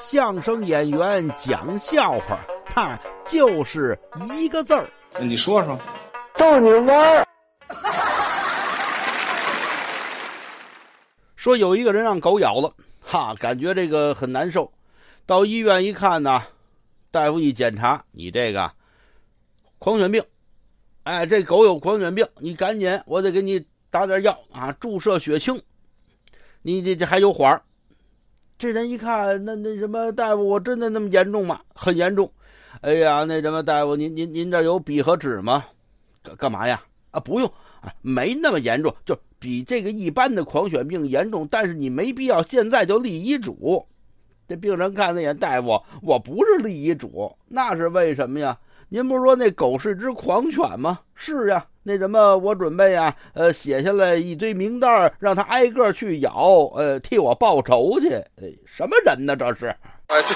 相声演员讲笑话，他就是一个字儿。你说说，逗你玩儿。说有一个人让狗咬了，哈，感觉这个很难受。到医院一看呢，大夫一检查，你这个狂犬病，哎，这狗有狂犬病，你赶紧，我得给你打点药啊，注射血清。你这这还有缓儿。这人一看，那那什么大夫，我真的那么严重吗？很严重。哎呀，那什么大夫，您您您这有笔和纸吗？干干嘛呀？啊，不用啊，没那么严重，就比这个一般的狂犬病严重，但是你没必要现在就立遗嘱。这病人看了眼大夫，我不是立遗嘱，那是为什么呀？您不是说那狗是只狂犬吗？是呀，那什么，我准备呀，呃，写下来一堆名单，让他挨个去咬，呃，替我报仇去。哎，什么人呢？这是？哎，对。